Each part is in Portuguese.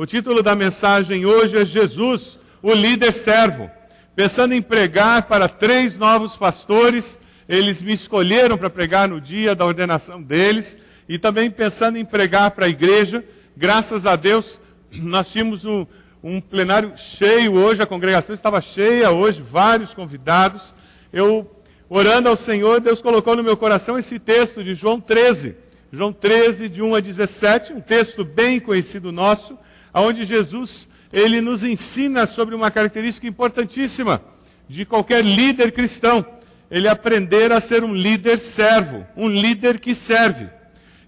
O título da mensagem hoje é Jesus, o líder servo. Pensando em pregar para três novos pastores, eles me escolheram para pregar no dia da ordenação deles, e também pensando em pregar para a igreja, graças a Deus, nós tínhamos um, um plenário cheio hoje, a congregação estava cheia hoje, vários convidados. Eu, orando ao Senhor, Deus colocou no meu coração esse texto de João 13. João 13, de 1 a 17, um texto bem conhecido nosso, onde Jesus ele nos ensina sobre uma característica importantíssima de qualquer líder cristão. Ele aprender a ser um líder servo, um líder que serve.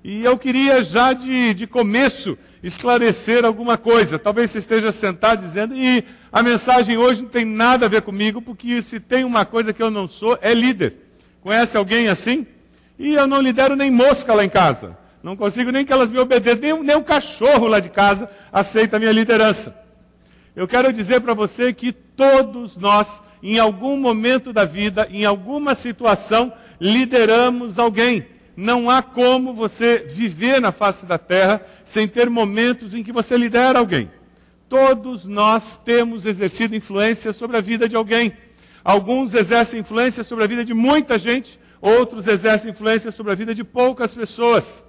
E eu queria já de, de começo esclarecer alguma coisa. Talvez você esteja sentado dizendo, e a mensagem hoje não tem nada a ver comigo, porque se tem uma coisa que eu não sou, é líder. Conhece alguém assim? E eu não lidero nem mosca lá em casa. Não consigo nem que elas me obedeçam, nem, nem o cachorro lá de casa aceita a minha liderança. Eu quero dizer para você que todos nós, em algum momento da vida, em alguma situação, lideramos alguém. Não há como você viver na face da terra sem ter momentos em que você lidera alguém. Todos nós temos exercido influência sobre a vida de alguém. Alguns exercem influência sobre a vida de muita gente, outros exercem influência sobre a vida de poucas pessoas.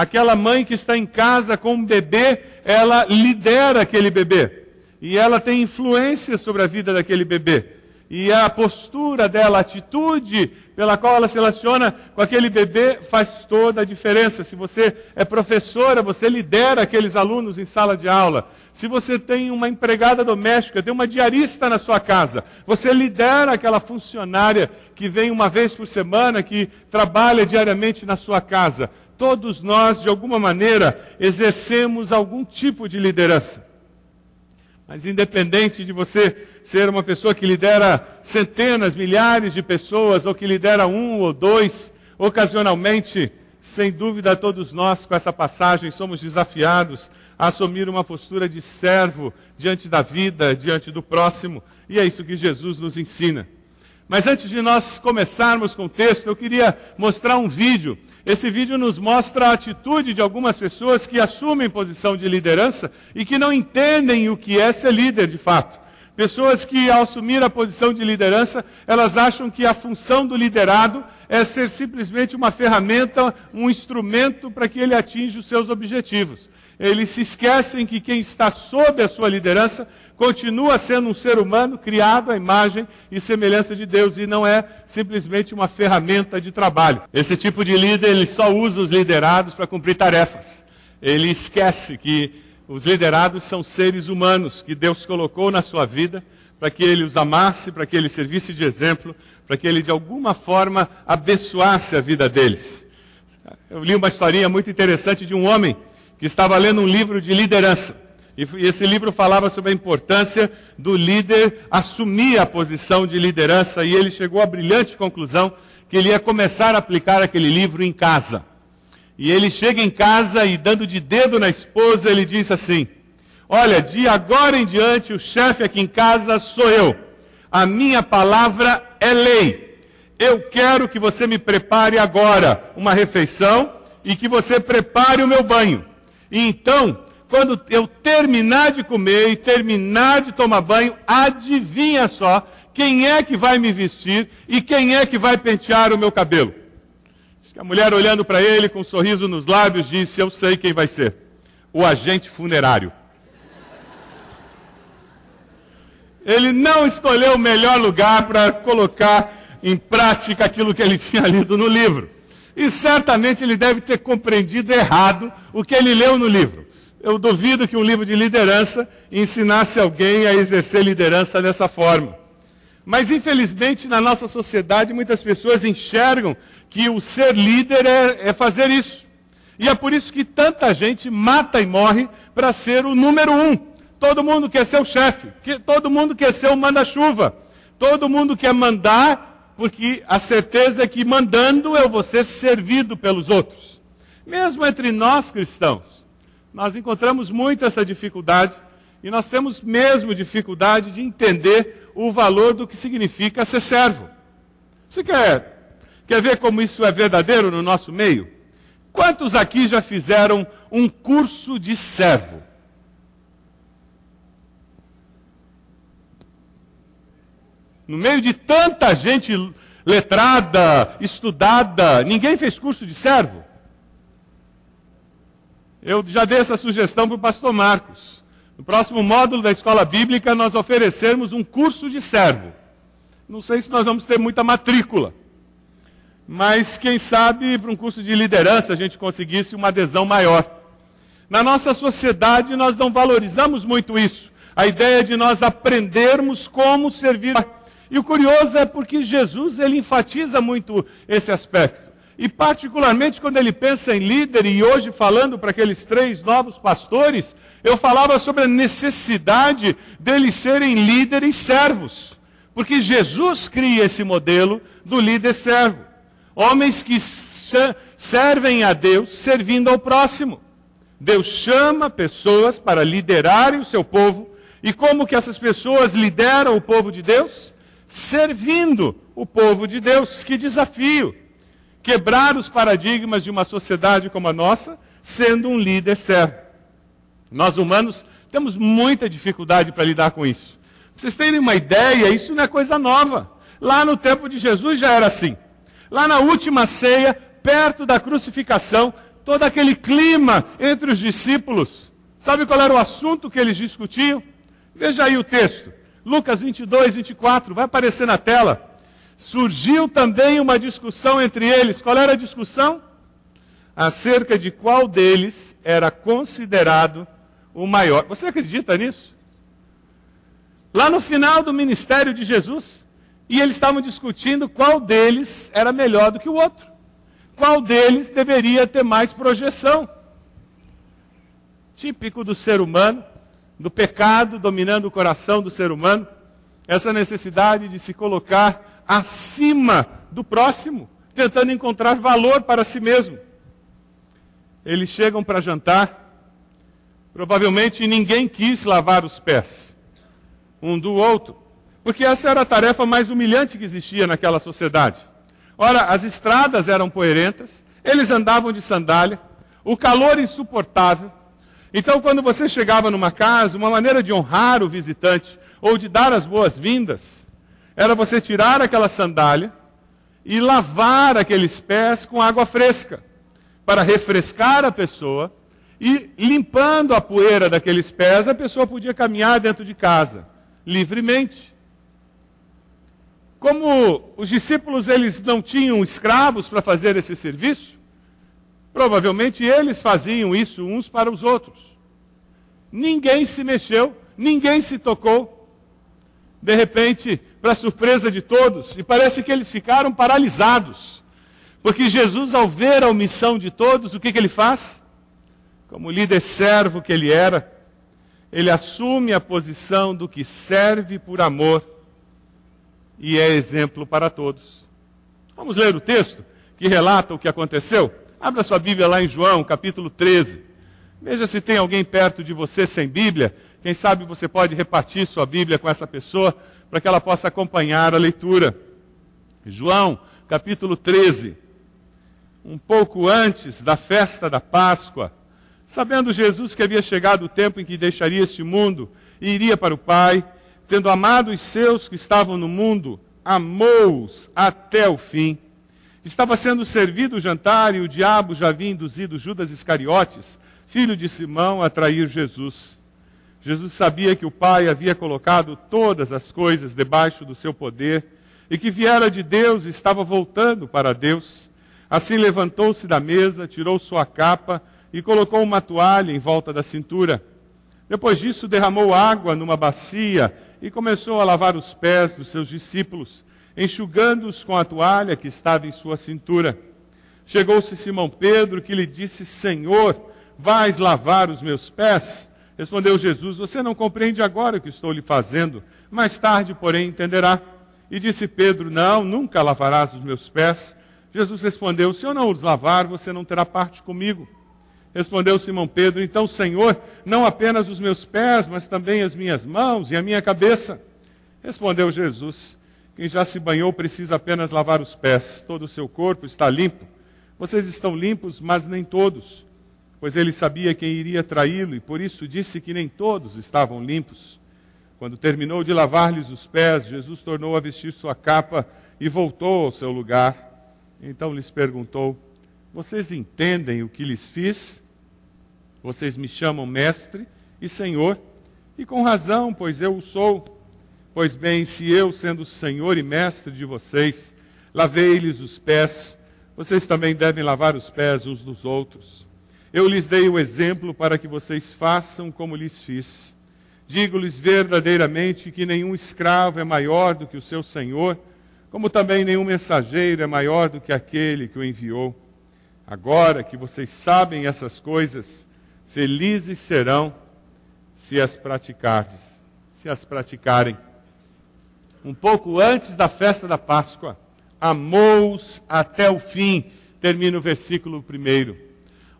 Aquela mãe que está em casa com um bebê, ela lidera aquele bebê. E ela tem influência sobre a vida daquele bebê. E a postura dela, a atitude pela qual ela se relaciona com aquele bebê faz toda a diferença. Se você é professora, você lidera aqueles alunos em sala de aula. Se você tem uma empregada doméstica, tem uma diarista na sua casa, você lidera aquela funcionária que vem uma vez por semana, que trabalha diariamente na sua casa. Todos nós, de alguma maneira, exercemos algum tipo de liderança. Mas independente de você ser uma pessoa que lidera centenas, milhares de pessoas, ou que lidera um ou dois, ocasionalmente, sem dúvida todos nós com essa passagem somos desafiados a assumir uma postura de servo diante da vida, diante do próximo, e é isso que Jesus nos ensina. Mas antes de nós começarmos com o texto, eu queria mostrar um vídeo esse vídeo nos mostra a atitude de algumas pessoas que assumem posição de liderança e que não entendem o que é ser líder de fato. Pessoas que, ao assumir a posição de liderança, elas acham que a função do liderado é ser simplesmente uma ferramenta, um instrumento para que ele atinja os seus objetivos. Eles se esquecem que quem está sob a sua liderança continua sendo um ser humano criado à imagem e semelhança de Deus e não é simplesmente uma ferramenta de trabalho. Esse tipo de líder, ele só usa os liderados para cumprir tarefas. Ele esquece que os liderados são seres humanos que Deus colocou na sua vida para que ele os amasse, para que ele servisse de exemplo, para que ele de alguma forma abençoasse a vida deles. Eu li uma historinha muito interessante de um homem que estava lendo um livro de liderança. E esse livro falava sobre a importância do líder assumir a posição de liderança, e ele chegou à brilhante conclusão que ele ia começar a aplicar aquele livro em casa. E ele chega em casa e, dando de dedo na esposa, ele diz assim: Olha, de agora em diante, o chefe aqui em casa sou eu. A minha palavra é lei. Eu quero que você me prepare agora uma refeição e que você prepare o meu banho. E então, quando eu terminar de comer e terminar de tomar banho, adivinha só quem é que vai me vestir e quem é que vai pentear o meu cabelo. A mulher olhando para ele com um sorriso nos lábios disse: Eu sei quem vai ser. O agente funerário. Ele não escolheu o melhor lugar para colocar em prática aquilo que ele tinha lido no livro. E certamente ele deve ter compreendido errado o que ele leu no livro. Eu duvido que um livro de liderança ensinasse alguém a exercer liderança dessa forma. Mas, infelizmente, na nossa sociedade, muitas pessoas enxergam que o ser líder é, é fazer isso. E é por isso que tanta gente mata e morre para ser o número um. Todo mundo quer ser o chefe, todo mundo quer ser o manda-chuva, todo mundo quer mandar, porque a certeza é que mandando eu vou ser servido pelos outros. Mesmo entre nós cristãos, nós encontramos muito essa dificuldade e nós temos mesmo dificuldade de entender o valor do que significa ser servo. Você quer, quer ver como isso é verdadeiro no nosso meio? Quantos aqui já fizeram um curso de servo? No meio de tanta gente letrada, estudada, ninguém fez curso de servo. Eu já dei essa sugestão para o pastor Marcos. No próximo módulo da escola bíblica, nós oferecermos um curso de servo. Não sei se nós vamos ter muita matrícula. Mas quem sabe para um curso de liderança a gente conseguisse uma adesão maior. Na nossa sociedade nós não valorizamos muito isso. A ideia de nós aprendermos como servir. E o curioso é porque Jesus ele enfatiza muito esse aspecto. E particularmente quando ele pensa em líder, e hoje falando para aqueles três novos pastores, eu falava sobre a necessidade deles serem líderes servos. Porque Jesus cria esse modelo do líder servo. Homens que servem a Deus servindo ao próximo. Deus chama pessoas para liderarem o seu povo. E como que essas pessoas lideram o povo de Deus? Servindo o povo de Deus. Que desafio! quebrar os paradigmas de uma sociedade como a nossa, sendo um líder servo. Nós humanos temos muita dificuldade para lidar com isso. Pra vocês terem uma ideia, isso não é coisa nova. Lá no tempo de Jesus já era assim. Lá na última ceia, perto da crucificação, todo aquele clima entre os discípulos. Sabe qual era o assunto que eles discutiam? Veja aí o texto. Lucas 22, 24, vai aparecer na tela surgiu também uma discussão entre eles. Qual era a discussão? Acerca de qual deles era considerado o maior. Você acredita nisso? Lá no final do ministério de Jesus, e eles estavam discutindo qual deles era melhor do que o outro. Qual deles deveria ter mais projeção. Típico do ser humano, do pecado dominando o coração do ser humano, essa necessidade de se colocar acima do próximo, tentando encontrar valor para si mesmo. Eles chegam para jantar, provavelmente ninguém quis lavar os pés um do outro, porque essa era a tarefa mais humilhante que existia naquela sociedade. Ora, as estradas eram poeirentas, eles andavam de sandália, o calor insuportável. Então, quando você chegava numa casa, uma maneira de honrar o visitante ou de dar as boas-vindas era você tirar aquela sandália e lavar aqueles pés com água fresca, para refrescar a pessoa e limpando a poeira daqueles pés, a pessoa podia caminhar dentro de casa livremente. Como os discípulos eles não tinham escravos para fazer esse serviço, provavelmente eles faziam isso uns para os outros. Ninguém se mexeu, ninguém se tocou. De repente, para surpresa de todos, e parece que eles ficaram paralisados. Porque Jesus, ao ver a omissão de todos, o que, que ele faz? Como líder servo que ele era, ele assume a posição do que serve por amor e é exemplo para todos. Vamos ler o texto que relata o que aconteceu? Abra sua Bíblia lá em João, capítulo 13. Veja se tem alguém perto de você sem Bíblia. Quem sabe você pode repartir sua Bíblia com essa pessoa para que ela possa acompanhar a leitura. João, capítulo 13. Um pouco antes da festa da Páscoa, sabendo Jesus que havia chegado o tempo em que deixaria este mundo e iria para o Pai, tendo amado os seus que estavam no mundo, amou-os até o fim. Estava sendo servido o jantar e o diabo já havia induzido Judas Iscariotes, filho de Simão, a trair Jesus. Jesus sabia que o Pai havia colocado todas as coisas debaixo do seu poder e que viera de Deus e estava voltando para Deus. Assim levantou-se da mesa, tirou sua capa e colocou uma toalha em volta da cintura. Depois disso, derramou água numa bacia e começou a lavar os pés dos seus discípulos, enxugando-os com a toalha que estava em sua cintura. Chegou-se Simão Pedro, que lhe disse: Senhor, vais lavar os meus pés? Respondeu Jesus: Você não compreende agora o que estou lhe fazendo, mais tarde, porém, entenderá. E disse Pedro: Não, nunca lavarás os meus pés. Jesus respondeu: Se eu não os lavar, você não terá parte comigo. Respondeu Simão Pedro: Então, Senhor, não apenas os meus pés, mas também as minhas mãos e a minha cabeça. Respondeu Jesus: Quem já se banhou precisa apenas lavar os pés, todo o seu corpo está limpo. Vocês estão limpos, mas nem todos pois ele sabia quem iria traí-lo e por isso disse que nem todos estavam limpos. Quando terminou de lavar-lhes os pés, Jesus tornou a vestir sua capa e voltou ao seu lugar. Então lhes perguntou: Vocês entendem o que lhes fiz? Vocês me chamam mestre e senhor, e com razão, pois eu o sou. Pois bem, se eu, sendo senhor e mestre de vocês, lavei-lhes os pés, vocês também devem lavar os pés uns dos outros. Eu lhes dei o exemplo para que vocês façam como lhes fiz. Digo-lhes verdadeiramente que nenhum escravo é maior do que o seu senhor, como também nenhum mensageiro é maior do que aquele que o enviou. Agora que vocês sabem essas coisas, felizes serão se as praticardes, se as praticarem. Um pouco antes da festa da Páscoa, amou-os até o fim, termina o versículo primeiro.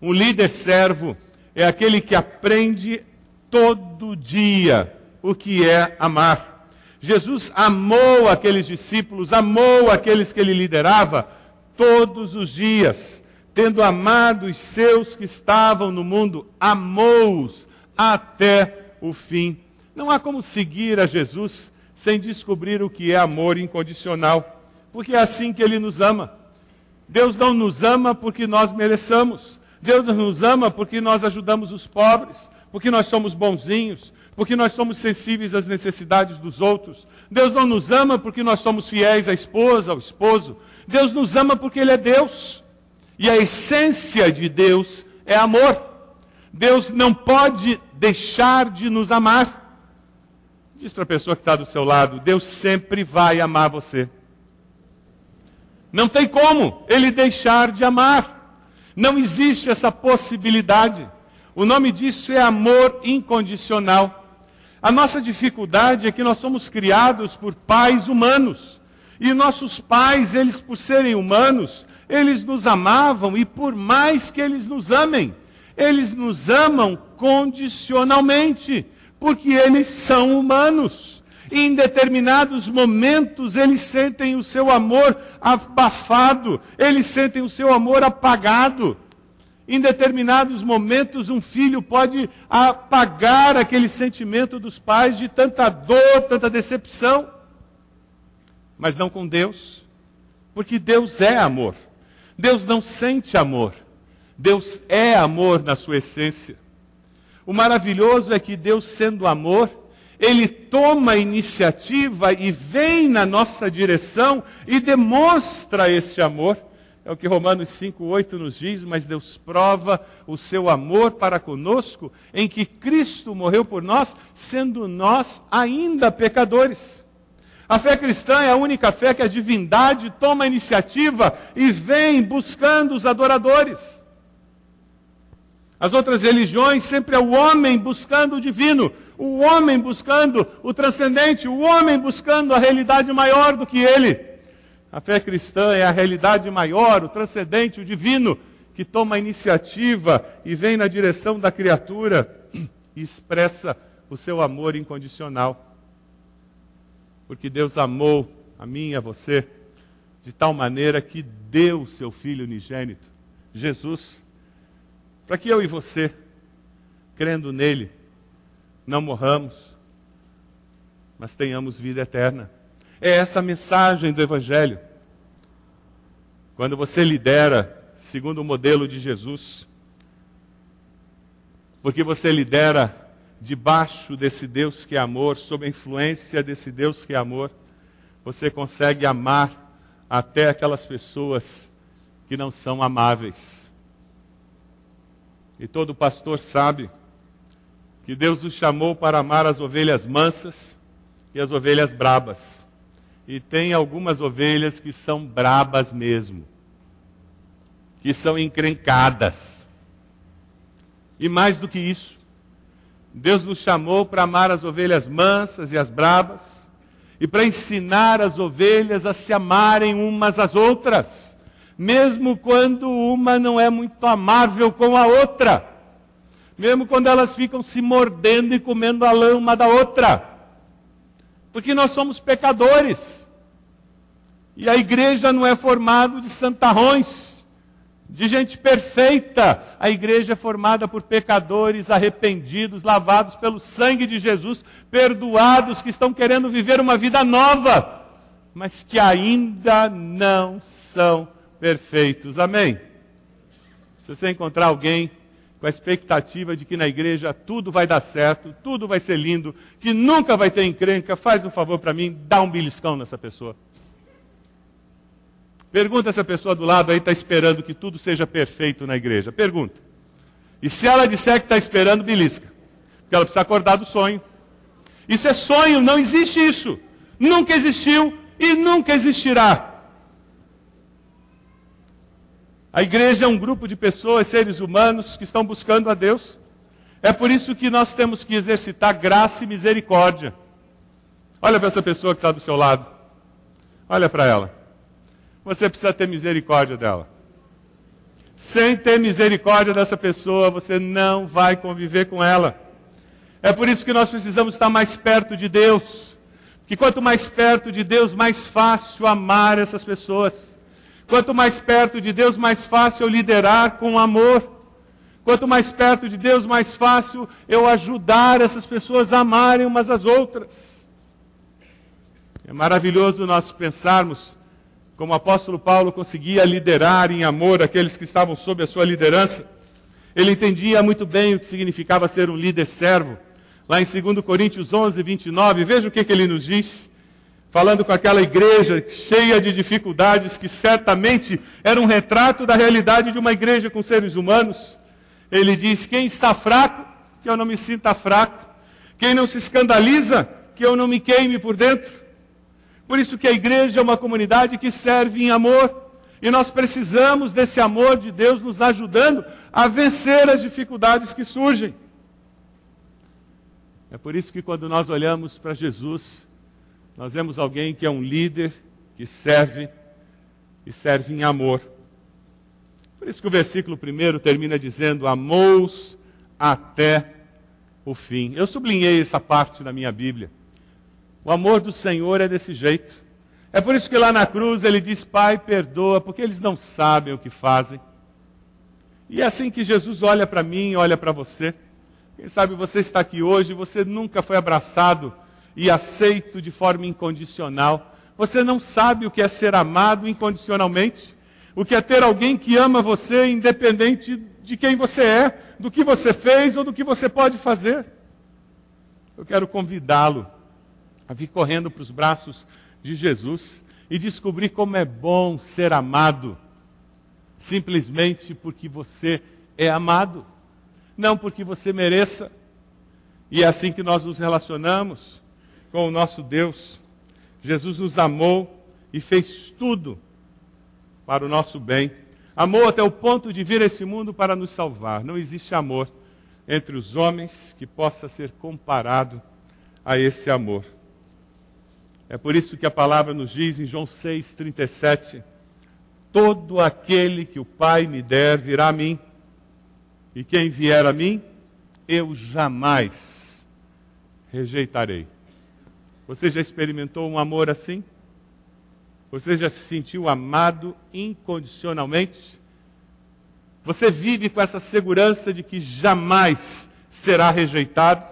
Um líder servo é aquele que aprende todo dia o que é amar. Jesus amou aqueles discípulos, amou aqueles que ele liderava todos os dias, tendo amado os seus que estavam no mundo, amou-os até o fim. Não há como seguir a Jesus sem descobrir o que é amor incondicional, porque é assim que ele nos ama. Deus não nos ama porque nós mereçamos. Deus nos ama porque nós ajudamos os pobres porque nós somos bonzinhos, porque nós somos sensíveis às necessidades dos outros. Deus não nos ama porque nós somos fiéis à esposa, ao esposo. Deus nos ama porque Ele é Deus. E a essência de Deus é amor. Deus não pode deixar de nos amar. Diz para a pessoa que está do seu lado: Deus sempre vai amar você. Não tem como Ele deixar de amar. Não existe essa possibilidade. O nome disso é amor incondicional. A nossa dificuldade é que nós somos criados por pais humanos. E nossos pais, eles por serem humanos, eles nos amavam e por mais que eles nos amem, eles nos amam condicionalmente, porque eles são humanos. E em determinados momentos eles sentem o seu amor abafado, eles sentem o seu amor apagado. Em determinados momentos, um filho pode apagar aquele sentimento dos pais de tanta dor, tanta decepção. Mas não com Deus, porque Deus é amor. Deus não sente amor. Deus é amor na sua essência. O maravilhoso é que Deus, sendo amor, ele toma a iniciativa e vem na nossa direção e demonstra esse amor. É o que Romanos 5,8 nos diz, mas Deus prova o seu amor para conosco em que Cristo morreu por nós, sendo nós ainda pecadores. A fé cristã é a única fé que a divindade toma a iniciativa e vem buscando os adoradores. As outras religiões sempre é o homem buscando o divino, o homem buscando o transcendente, o homem buscando a realidade maior do que ele. A fé cristã é a realidade maior, o transcendente, o divino, que toma a iniciativa e vem na direção da criatura e expressa o seu amor incondicional. Porque Deus amou a mim e a você de tal maneira que deu seu Filho unigênito, Jesus, para que eu e você, crendo nele, não morramos, mas tenhamos vida eterna. É essa a mensagem do Evangelho. Quando você lidera segundo o modelo de Jesus, porque você lidera debaixo desse Deus que é amor, sob a influência desse Deus que é amor, você consegue amar até aquelas pessoas que não são amáveis. E todo pastor sabe que Deus nos chamou para amar as ovelhas mansas e as ovelhas brabas e tem algumas ovelhas que são brabas mesmo, que são encrencadas. E mais do que isso, Deus nos chamou para amar as ovelhas mansas e as brabas, e para ensinar as ovelhas a se amarem umas às outras, mesmo quando uma não é muito amável com a outra, mesmo quando elas ficam se mordendo e comendo a lama da outra. Porque nós somos pecadores. E a igreja não é formada de santarrões. de gente perfeita. A igreja é formada por pecadores arrependidos, lavados pelo sangue de Jesus, perdoados, que estão querendo viver uma vida nova, mas que ainda não são perfeitos. Amém? Se você encontrar alguém com a expectativa de que na igreja tudo vai dar certo, tudo vai ser lindo, que nunca vai ter encrenca, faz um favor para mim, dá um beliscão nessa pessoa. Pergunta se a pessoa do lado aí está esperando que tudo seja perfeito na igreja. Pergunta. E se ela disser que está esperando, belisca. Porque ela precisa acordar do sonho. Isso é sonho, não existe isso. Nunca existiu e nunca existirá. A igreja é um grupo de pessoas, seres humanos, que estão buscando a Deus. É por isso que nós temos que exercitar graça e misericórdia. Olha para essa pessoa que está do seu lado. Olha para ela você precisa ter misericórdia dela. Sem ter misericórdia dessa pessoa, você não vai conviver com ela. É por isso que nós precisamos estar mais perto de Deus. Que quanto mais perto de Deus, mais fácil amar essas pessoas. Quanto mais perto de Deus, mais fácil eu liderar com amor. Quanto mais perto de Deus, mais fácil eu ajudar essas pessoas a amarem umas às outras. É maravilhoso nós pensarmos como o apóstolo Paulo conseguia liderar em amor aqueles que estavam sob a sua liderança. Ele entendia muito bem o que significava ser um líder servo. Lá em 2 Coríntios 11, 29, veja o que, que ele nos diz. Falando com aquela igreja cheia de dificuldades, que certamente era um retrato da realidade de uma igreja com seres humanos. Ele diz: Quem está fraco, que eu não me sinta fraco. Quem não se escandaliza, que eu não me queime por dentro. Por isso que a igreja é uma comunidade que serve em amor. E nós precisamos desse amor de Deus nos ajudando a vencer as dificuldades que surgem. É por isso que quando nós olhamos para Jesus, nós vemos alguém que é um líder, que serve e serve em amor. Por isso que o versículo primeiro termina dizendo: Amou-os até o fim. Eu sublinhei essa parte na minha Bíblia. O amor do Senhor é desse jeito. É por isso que lá na cruz ele diz: Pai, perdoa, porque eles não sabem o que fazem. E é assim que Jesus olha para mim, olha para você. Quem sabe você está aqui hoje, você nunca foi abraçado e aceito de forma incondicional. Você não sabe o que é ser amado incondicionalmente, o que é ter alguém que ama você independente de quem você é, do que você fez ou do que você pode fazer. Eu quero convidá-lo a vir correndo para os braços de Jesus e descobrir como é bom ser amado, simplesmente porque você é amado, não porque você mereça. E é assim que nós nos relacionamos com o nosso Deus. Jesus nos amou e fez tudo para o nosso bem. Amou até o ponto de vir a esse mundo para nos salvar. Não existe amor entre os homens que possa ser comparado a esse amor. É por isso que a palavra nos diz em João 6,37: Todo aquele que o Pai me der virá a mim, e quem vier a mim, eu jamais rejeitarei. Você já experimentou um amor assim? Você já se sentiu amado incondicionalmente? Você vive com essa segurança de que jamais será rejeitado?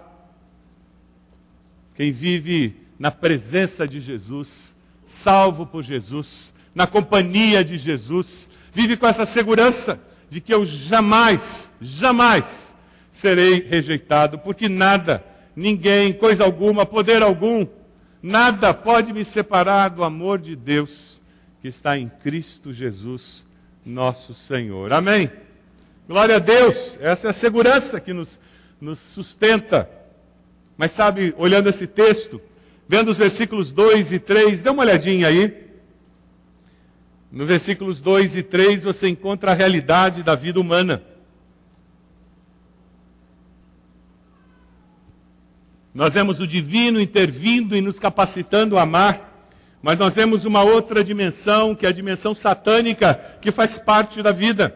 Quem vive na presença de Jesus, salvo por Jesus, na companhia de Jesus, vive com essa segurança de que eu jamais, jamais serei rejeitado, porque nada, ninguém, coisa alguma, poder algum, nada pode me separar do amor de Deus que está em Cristo Jesus, nosso Senhor. Amém? Glória a Deus, essa é a segurança que nos, nos sustenta. Mas sabe, olhando esse texto, Vendo os versículos 2 e 3, dê uma olhadinha aí. No versículos 2 e 3 você encontra a realidade da vida humana. Nós vemos o divino intervindo e nos capacitando a amar, mas nós vemos uma outra dimensão, que é a dimensão satânica, que faz parte da vida.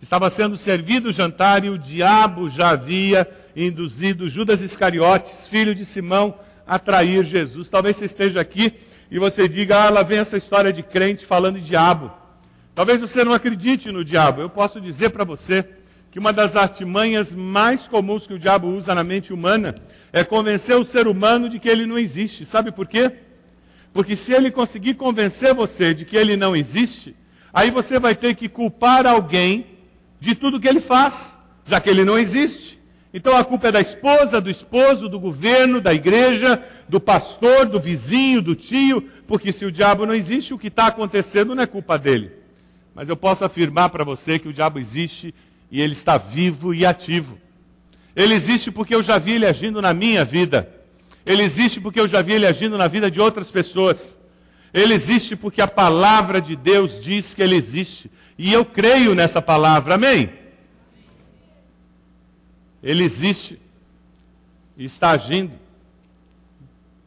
Estava sendo servido o jantar e o diabo já havia induzido Judas Iscariotes, filho de Simão, atrair Jesus. Talvez você esteja aqui e você diga: ah, lá vem essa história de crente falando de diabo. Talvez você não acredite no diabo. Eu posso dizer para você que uma das artimanhas mais comuns que o diabo usa na mente humana é convencer o ser humano de que ele não existe. Sabe por quê? Porque se ele conseguir convencer você de que ele não existe, aí você vai ter que culpar alguém de tudo que ele faz, já que ele não existe. Então a culpa é da esposa, do esposo, do governo, da igreja, do pastor, do vizinho, do tio, porque se o diabo não existe, o que está acontecendo não é culpa dele. Mas eu posso afirmar para você que o diabo existe e ele está vivo e ativo. Ele existe porque eu já vi ele agindo na minha vida. Ele existe porque eu já vi ele agindo na vida de outras pessoas. Ele existe porque a palavra de Deus diz que ele existe. E eu creio nessa palavra. Amém? Ele existe e está agindo.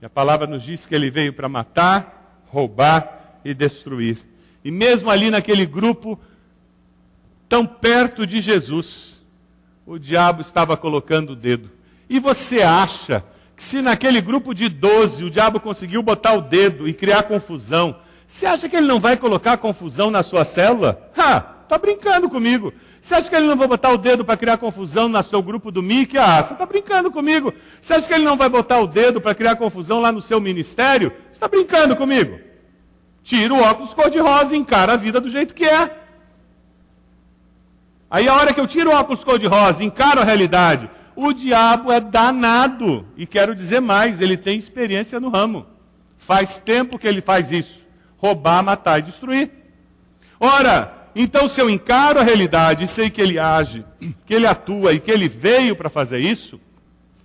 E a palavra nos diz que ele veio para matar, roubar e destruir. E mesmo ali naquele grupo, tão perto de Jesus, o diabo estava colocando o dedo. E você acha que se naquele grupo de 12 o diabo conseguiu botar o dedo e criar confusão, você acha que ele não vai colocar confusão na sua célula? Ha, tá brincando comigo. Você acha que ele não vai botar o dedo para criar confusão no seu grupo do MIC? Ah, você está brincando comigo. Você acha que ele não vai botar o dedo para criar confusão lá no seu ministério? Você está brincando comigo. Tira o óculos cor-de-rosa e encara a vida do jeito que é. Aí a hora que eu tiro o óculos cor-de-rosa encaro a realidade, o diabo é danado. E quero dizer mais, ele tem experiência no ramo. Faz tempo que ele faz isso. Roubar, matar e destruir. Ora, então se eu encaro a realidade e sei que ele age, que ele atua e que ele veio para fazer isso,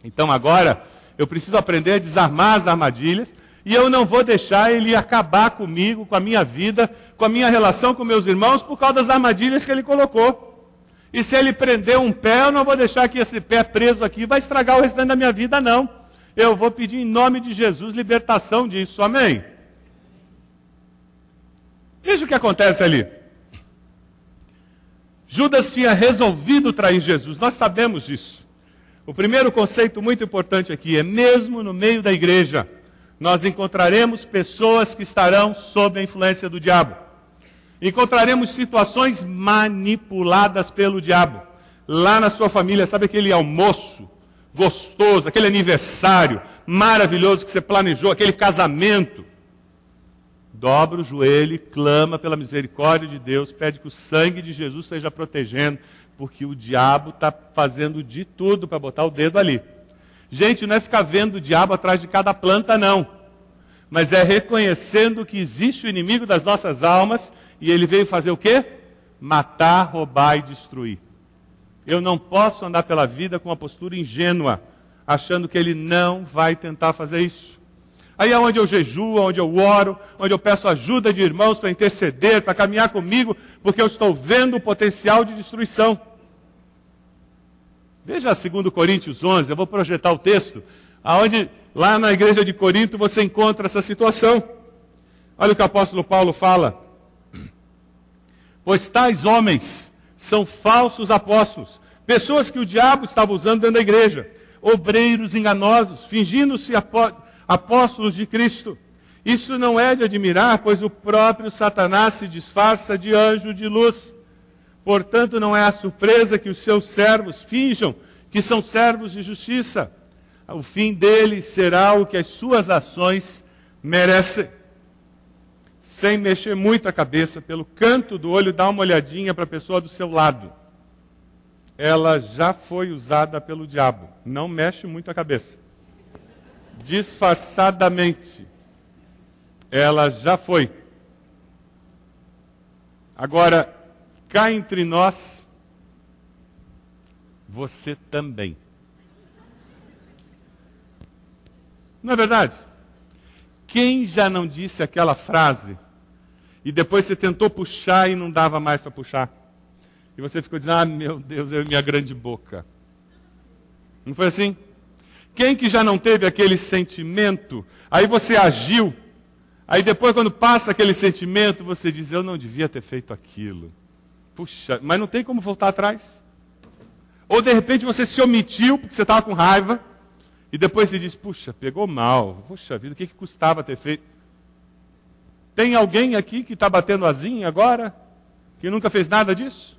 então agora eu preciso aprender a desarmar as armadilhas e eu não vou deixar ele acabar comigo, com a minha vida, com a minha relação com meus irmãos, por causa das armadilhas que ele colocou. E se ele prender um pé, eu não vou deixar que esse pé preso aqui vai estragar o restante da minha vida, não. Eu vou pedir em nome de Jesus libertação disso. Amém? Veja o que acontece ali. Judas tinha resolvido trair Jesus, nós sabemos disso. O primeiro conceito muito importante aqui é: mesmo no meio da igreja, nós encontraremos pessoas que estarão sob a influência do diabo. Encontraremos situações manipuladas pelo diabo. Lá na sua família, sabe aquele almoço gostoso, aquele aniversário maravilhoso que você planejou, aquele casamento? Dobra o joelho e clama pela misericórdia de Deus, pede que o sangue de Jesus seja protegendo, porque o diabo está fazendo de tudo para botar o dedo ali. Gente, não é ficar vendo o diabo atrás de cada planta, não. Mas é reconhecendo que existe o inimigo das nossas almas e ele veio fazer o quê? Matar, roubar e destruir. Eu não posso andar pela vida com uma postura ingênua, achando que ele não vai tentar fazer isso. Aí é onde eu jejuo, onde eu oro, onde eu peço ajuda de irmãos para interceder, para caminhar comigo, porque eu estou vendo o potencial de destruição. Veja 2 Coríntios 11, eu vou projetar o texto, aonde lá na igreja de Corinto você encontra essa situação. Olha o que o apóstolo Paulo fala. Pois tais homens são falsos apóstolos, pessoas que o diabo estava usando dentro da igreja, obreiros enganosos, fingindo-se apóstolos de Cristo. Isso não é de admirar, pois o próprio Satanás se disfarça de anjo de luz. Portanto, não é a surpresa que os seus servos finjam que são servos de justiça. O fim deles será o que as suas ações merecem. Sem mexer muito a cabeça, pelo canto do olho, dá uma olhadinha para a pessoa do seu lado. Ela já foi usada pelo diabo. Não mexe muito a cabeça. Disfarçadamente. Ela já foi. Agora, cá entre nós, você também. Não é verdade? Quem já não disse aquela frase e depois você tentou puxar e não dava mais para puxar? E você ficou dizendo: Ah, meu Deus, eu e minha grande boca. Não foi assim? Quem que já não teve aquele sentimento? Aí você agiu. Aí depois, quando passa aquele sentimento, você diz: Eu não devia ter feito aquilo. Puxa, mas não tem como voltar atrás. Ou de repente você se omitiu porque você estava com raiva. E depois você diz, puxa, pegou mal. Puxa vida, o que, que custava ter feito? Tem alguém aqui que está batendo asinha agora? que nunca fez nada disso?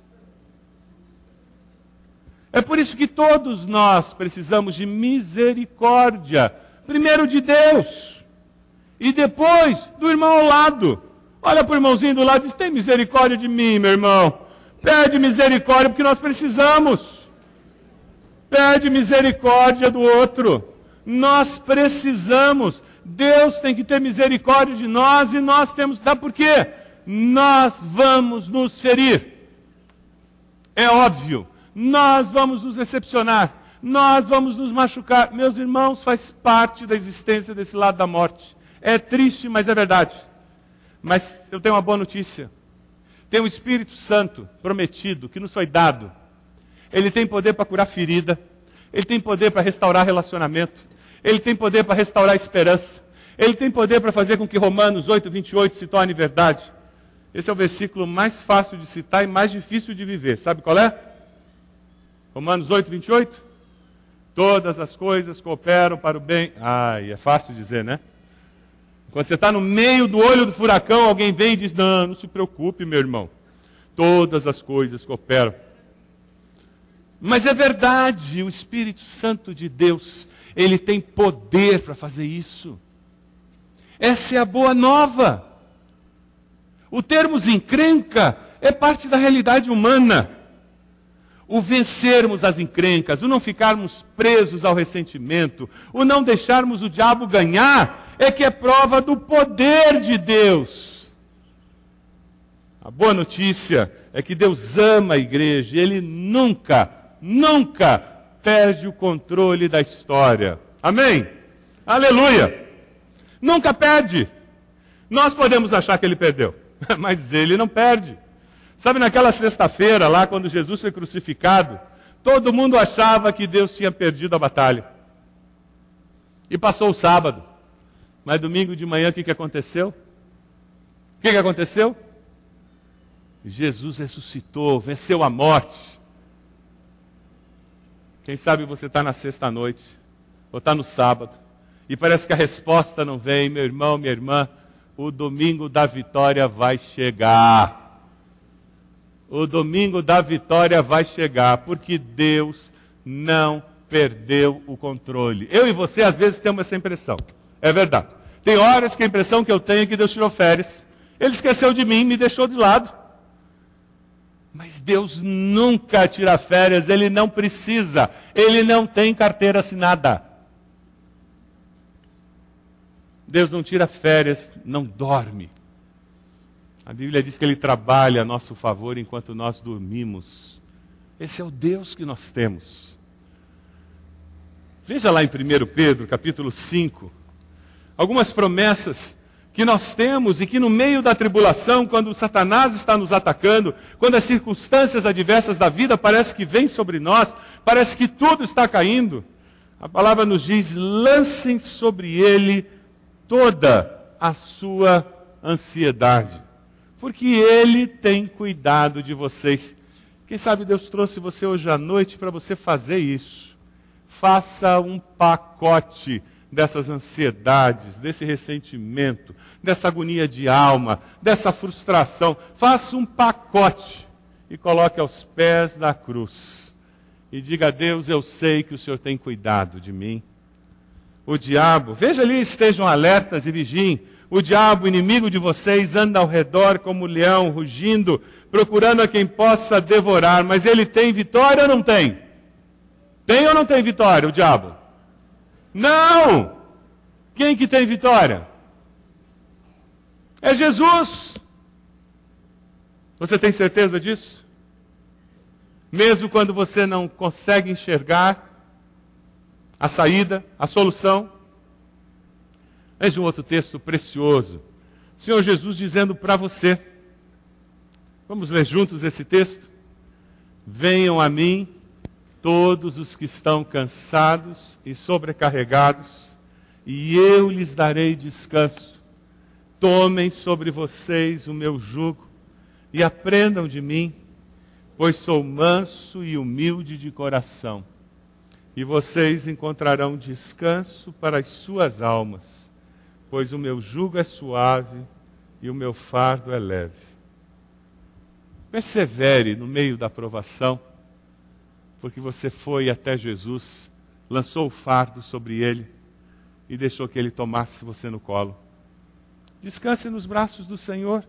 É por isso que todos nós precisamos de misericórdia. Primeiro de Deus, e depois do irmão ao lado. Olha para o irmãozinho do lado e diz: Tem misericórdia de mim, meu irmão. Pede misericórdia porque nós precisamos. Pede misericórdia do outro. Nós precisamos. Deus tem que ter misericórdia de nós e nós temos. Dá por quê? Nós vamos nos ferir. É óbvio. Nós vamos nos decepcionar. Nós vamos nos machucar. Meus irmãos, faz parte da existência desse lado da morte. É triste, mas é verdade. Mas eu tenho uma boa notícia. Tem o Espírito Santo prometido, que nos foi dado. Ele tem poder para curar ferida. Ele tem poder para restaurar relacionamento. Ele tem poder para restaurar esperança. Ele tem poder para fazer com que Romanos 8, 28 se torne verdade. Esse é o versículo mais fácil de citar e mais difícil de viver. Sabe qual é? Romanos 8, 28. Todas as coisas cooperam para o bem. Ai, é fácil dizer, né? Quando você está no meio do olho do furacão, alguém vem e diz: Não, não se preocupe, meu irmão. Todas as coisas cooperam. Mas é verdade, o Espírito Santo de Deus, ele tem poder para fazer isso. Essa é a boa nova. O termo encrenca é parte da realidade humana. O vencermos as encrencas, o não ficarmos presos ao ressentimento, o não deixarmos o diabo ganhar, é que é prova do poder de Deus. A boa notícia é que Deus ama a igreja, ele nunca, nunca perde o controle da história. Amém? Aleluia! Nunca perde. Nós podemos achar que ele perdeu, mas ele não perde. Sabe naquela sexta-feira, lá quando Jesus foi crucificado, todo mundo achava que Deus tinha perdido a batalha. E passou o sábado. Mas domingo de manhã, o que, que aconteceu? O que, que aconteceu? Jesus ressuscitou, venceu a morte. Quem sabe você está na sexta-noite, ou está no sábado, e parece que a resposta não vem, meu irmão, minha irmã. O domingo da vitória vai chegar. O domingo da vitória vai chegar, porque Deus não perdeu o controle. Eu e você às vezes temos essa impressão. É verdade. Tem horas que a impressão que eu tenho é que Deus tirou férias. Ele esqueceu de mim, me deixou de lado. Mas Deus nunca tira férias, ele não precisa. Ele não tem carteira assinada. Deus não tira férias, não dorme. A Bíblia diz que Ele trabalha a nosso favor enquanto nós dormimos. Esse é o Deus que nós temos. Veja lá em 1 Pedro, capítulo 5, algumas promessas que nós temos e que no meio da tribulação, quando Satanás está nos atacando, quando as circunstâncias adversas da vida parece que vêm sobre nós, parece que tudo está caindo, a palavra nos diz: lancem sobre ele toda a sua ansiedade, porque Ele tem cuidado de vocês. Quem sabe Deus trouxe você hoje à noite para você fazer isso. Faça um pacote dessas ansiedades, desse ressentimento, dessa agonia de alma, dessa frustração. Faça um pacote e coloque aos pés da cruz. E diga a Deus: Eu sei que o Senhor tem cuidado de mim o diabo, veja ali, estejam alertas e vigiem. O diabo, inimigo de vocês, anda ao redor como um leão, rugindo, procurando a quem possa devorar. Mas ele tem vitória ou não tem? Tem ou não tem vitória, o diabo? Não! Quem que tem vitória? É Jesus. Você tem certeza disso? Mesmo quando você não consegue enxergar, a saída, a solução. Veja um outro texto precioso. Senhor Jesus dizendo para você. Vamos ler juntos esse texto? Venham a mim todos os que estão cansados e sobrecarregados, e eu lhes darei descanso. Tomem sobre vocês o meu jugo e aprendam de mim, pois sou manso e humilde de coração e vocês encontrarão descanso para as suas almas, pois o meu jugo é suave e o meu fardo é leve. Persevere no meio da provação, porque você foi até Jesus, lançou o fardo sobre ele e deixou que ele tomasse você no colo. Descanse nos braços do Senhor,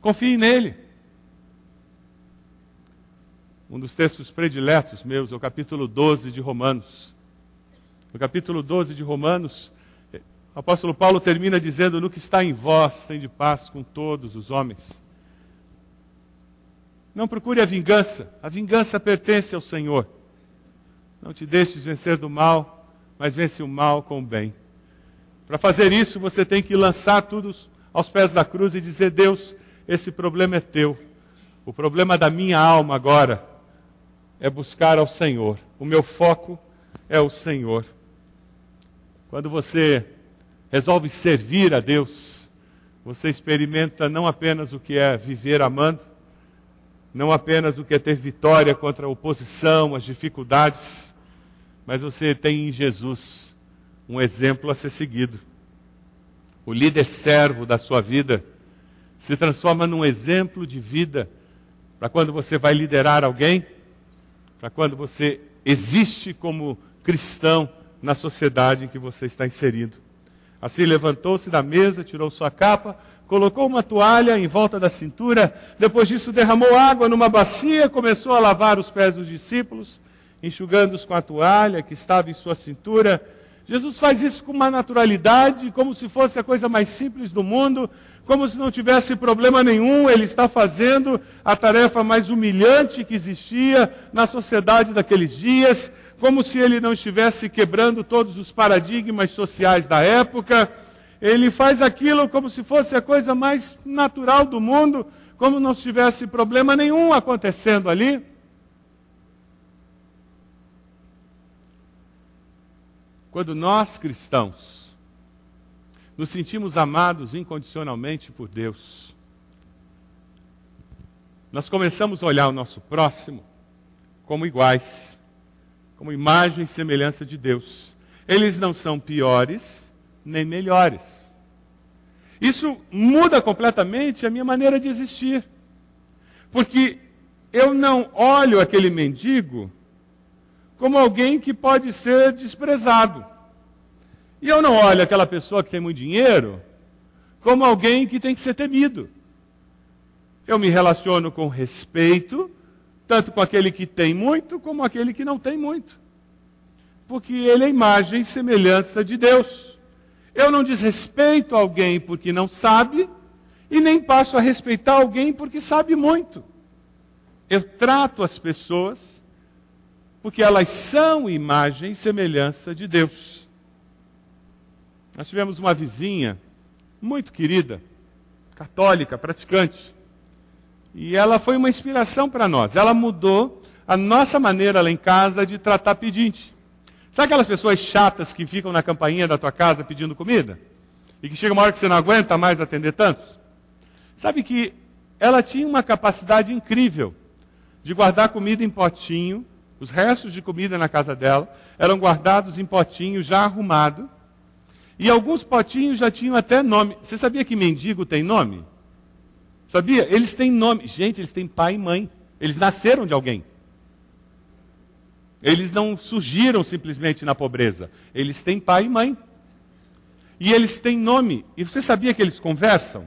confie nele. Um dos textos prediletos meus é o capítulo 12 de Romanos. No capítulo 12 de Romanos, o apóstolo Paulo termina dizendo: No que está em vós, tem de paz com todos os homens. Não procure a vingança, a vingança pertence ao Senhor. Não te deixes vencer do mal, mas vence o mal com o bem. Para fazer isso, você tem que lançar tudo aos pés da cruz e dizer: Deus, esse problema é teu. O problema da minha alma agora é buscar ao Senhor. O meu foco é o Senhor. Quando você resolve servir a Deus, você experimenta não apenas o que é viver amando, não apenas o que é ter vitória contra a oposição, as dificuldades, mas você tem em Jesus um exemplo a ser seguido. O líder servo da sua vida se transforma num exemplo de vida para quando você vai liderar alguém, para quando você existe como cristão na sociedade em que você está inserido. Assim levantou-se da mesa, tirou sua capa, colocou uma toalha em volta da cintura, depois disso derramou água numa bacia, começou a lavar os pés dos discípulos, enxugando-os com a toalha que estava em sua cintura. Jesus faz isso com uma naturalidade, como se fosse a coisa mais simples do mundo, como se não tivesse problema nenhum, ele está fazendo a tarefa mais humilhante que existia na sociedade daqueles dias, como se ele não estivesse quebrando todos os paradigmas sociais da época. Ele faz aquilo como se fosse a coisa mais natural do mundo, como não tivesse problema nenhum acontecendo ali. Quando nós cristãos nos sentimos amados incondicionalmente por Deus, nós começamos a olhar o nosso próximo como iguais como imagem e semelhança de Deus. Eles não são piores nem melhores. Isso muda completamente a minha maneira de existir. Porque eu não olho aquele mendigo como alguém que pode ser desprezado. E eu não olho aquela pessoa que tem muito dinheiro como alguém que tem que ser temido. Eu me relaciono com respeito tanto com aquele que tem muito, como aquele que não tem muito. Porque ele é imagem e semelhança de Deus. Eu não desrespeito alguém porque não sabe, e nem passo a respeitar alguém porque sabe muito. Eu trato as pessoas porque elas são imagem e semelhança de Deus. Nós tivemos uma vizinha muito querida, católica, praticante. E ela foi uma inspiração para nós. Ela mudou a nossa maneira lá em casa de tratar pedinte. Sabe aquelas pessoas chatas que ficam na campainha da tua casa pedindo comida? E que chega uma hora que você não aguenta mais atender tantos? Sabe que ela tinha uma capacidade incrível de guardar comida em potinho, os restos de comida na casa dela eram guardados em potinho já arrumado, e alguns potinhos já tinham até nome. Você sabia que mendigo tem nome? Sabia? Eles têm nome. Gente, eles têm pai e mãe. Eles nasceram de alguém. Eles não surgiram simplesmente na pobreza. Eles têm pai e mãe. E eles têm nome. E você sabia que eles conversam?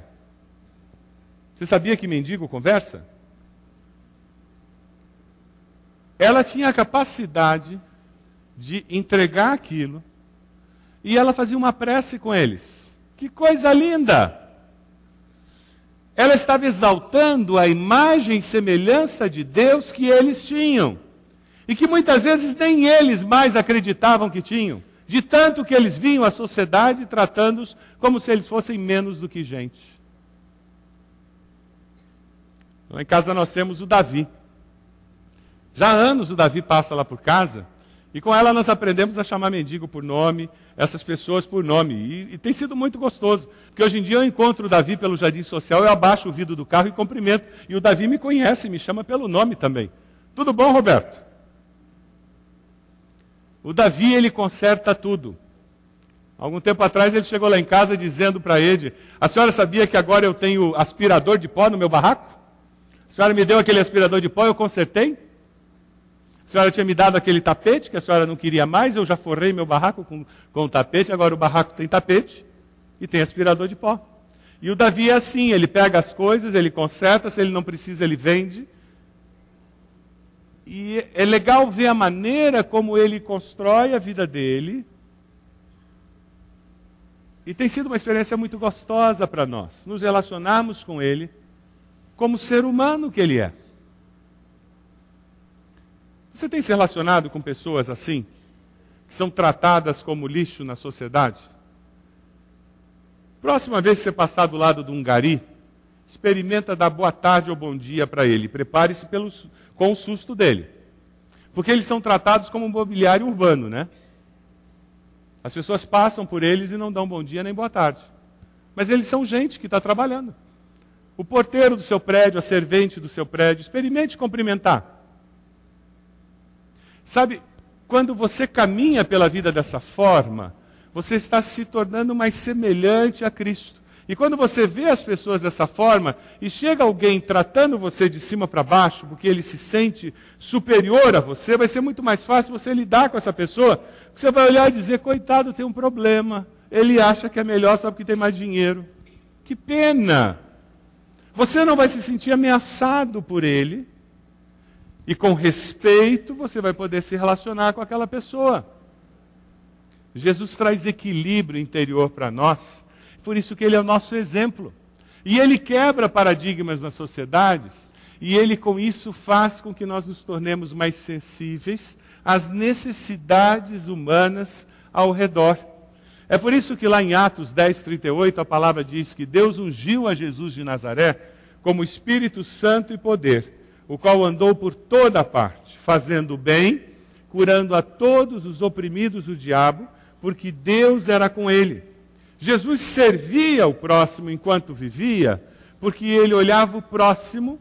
Você sabia que mendigo conversa? Ela tinha a capacidade de entregar aquilo e ela fazia uma prece com eles. Que coisa linda! Ela estava exaltando a imagem e semelhança de Deus que eles tinham. E que muitas vezes nem eles mais acreditavam que tinham. De tanto que eles viam a sociedade tratando-os como se eles fossem menos do que gente. Lá em casa nós temos o Davi. Já há anos o Davi passa lá por casa e com ela nós aprendemos a chamar mendigo por nome, essas pessoas por nome. E, e, tem sido muito gostoso. Porque hoje em dia eu encontro o Davi pelo jardim social, eu abaixo o vidro do carro e cumprimento. E o Davi me conhece, me chama pelo nome também. Tudo bom, Roberto? O Davi, ele conserta tudo. Algum tempo atrás ele chegou lá em casa dizendo para Ed: A senhora sabia que agora eu tenho aspirador de pó no meu barraco? A senhora me deu aquele aspirador de pó, eu consertei? A senhora tinha me dado aquele tapete que a senhora não queria mais, eu já forrei meu barraco com, com o tapete, agora o barraco tem tapete e tem aspirador de pó. E o Davi é assim, ele pega as coisas, ele conserta, se ele não precisa, ele vende. E é legal ver a maneira como ele constrói a vida dele. E tem sido uma experiência muito gostosa para nós, nos relacionarmos com ele como ser humano que ele é. Você tem se relacionado com pessoas assim, que são tratadas como lixo na sociedade? Próxima vez que você passar do lado de um gari, experimenta dar boa tarde ou bom dia para ele. Prepare-se com o susto dele. Porque eles são tratados como um mobiliário urbano, né? As pessoas passam por eles e não dão bom dia nem boa tarde. Mas eles são gente que está trabalhando. O porteiro do seu prédio, a servente do seu prédio, experimente cumprimentar. Sabe, quando você caminha pela vida dessa forma, você está se tornando mais semelhante a Cristo. E quando você vê as pessoas dessa forma, e chega alguém tratando você de cima para baixo, porque ele se sente superior a você, vai ser muito mais fácil você lidar com essa pessoa. Você vai olhar e dizer: coitado, tem um problema. Ele acha que é melhor só porque tem mais dinheiro. Que pena! Você não vai se sentir ameaçado por ele, e com respeito você vai poder se relacionar com aquela pessoa. Jesus traz equilíbrio interior para nós, por isso que ele é o nosso exemplo. E ele quebra paradigmas nas sociedades, e ele com isso faz com que nós nos tornemos mais sensíveis às necessidades humanas ao redor. É por isso que lá em Atos 10, 38, a palavra diz que Deus ungiu a Jesus de Nazaré como Espírito Santo e poder, o qual andou por toda parte, fazendo bem, curando a todos os oprimidos do diabo, porque Deus era com ele. Jesus servia o próximo enquanto vivia, porque ele olhava o próximo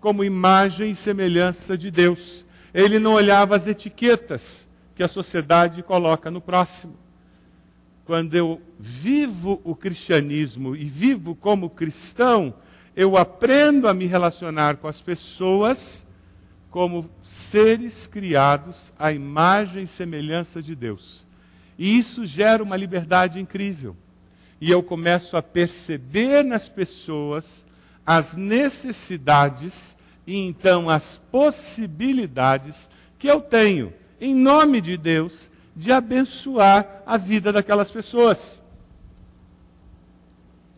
como imagem e semelhança de Deus. Ele não olhava as etiquetas que a sociedade coloca no próximo. Quando eu vivo o cristianismo e vivo como cristão, eu aprendo a me relacionar com as pessoas como seres criados à imagem e semelhança de Deus. E isso gera uma liberdade incrível. E eu começo a perceber nas pessoas as necessidades e então as possibilidades que eu tenho, em nome de Deus, de abençoar a vida daquelas pessoas.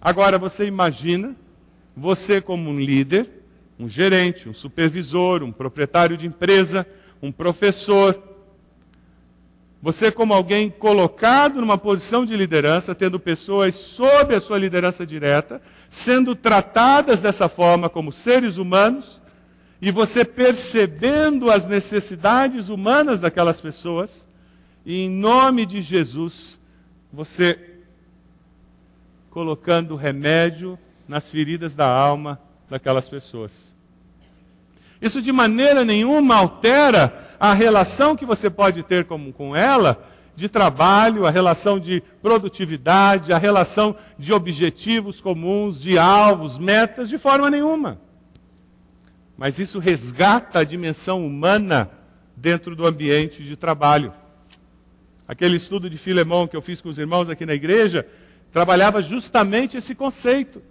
Agora você imagina você como um líder, um gerente, um supervisor, um proprietário de empresa, um professor, você, como alguém colocado numa posição de liderança, tendo pessoas sob a sua liderança direta, sendo tratadas dessa forma como seres humanos, e você percebendo as necessidades humanas daquelas pessoas, e em nome de Jesus, você colocando remédio nas feridas da alma daquelas pessoas. Isso de maneira nenhuma altera a relação que você pode ter com, com ela de trabalho, a relação de produtividade, a relação de objetivos comuns, de alvos, metas, de forma nenhuma. Mas isso resgata a dimensão humana dentro do ambiente de trabalho. Aquele estudo de Filemão que eu fiz com os irmãos aqui na igreja trabalhava justamente esse conceito.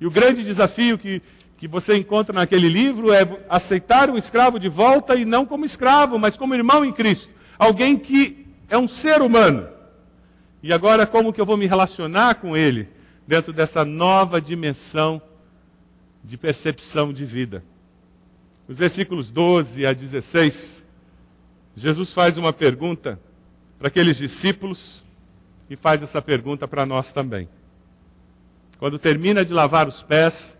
E o grande desafio que que você encontra naquele livro é aceitar um escravo de volta e não como escravo, mas como irmão em Cristo. Alguém que é um ser humano. E agora, como que eu vou me relacionar com ele dentro dessa nova dimensão de percepção de vida? Os versículos 12 a 16, Jesus faz uma pergunta para aqueles discípulos e faz essa pergunta para nós também. Quando termina de lavar os pés,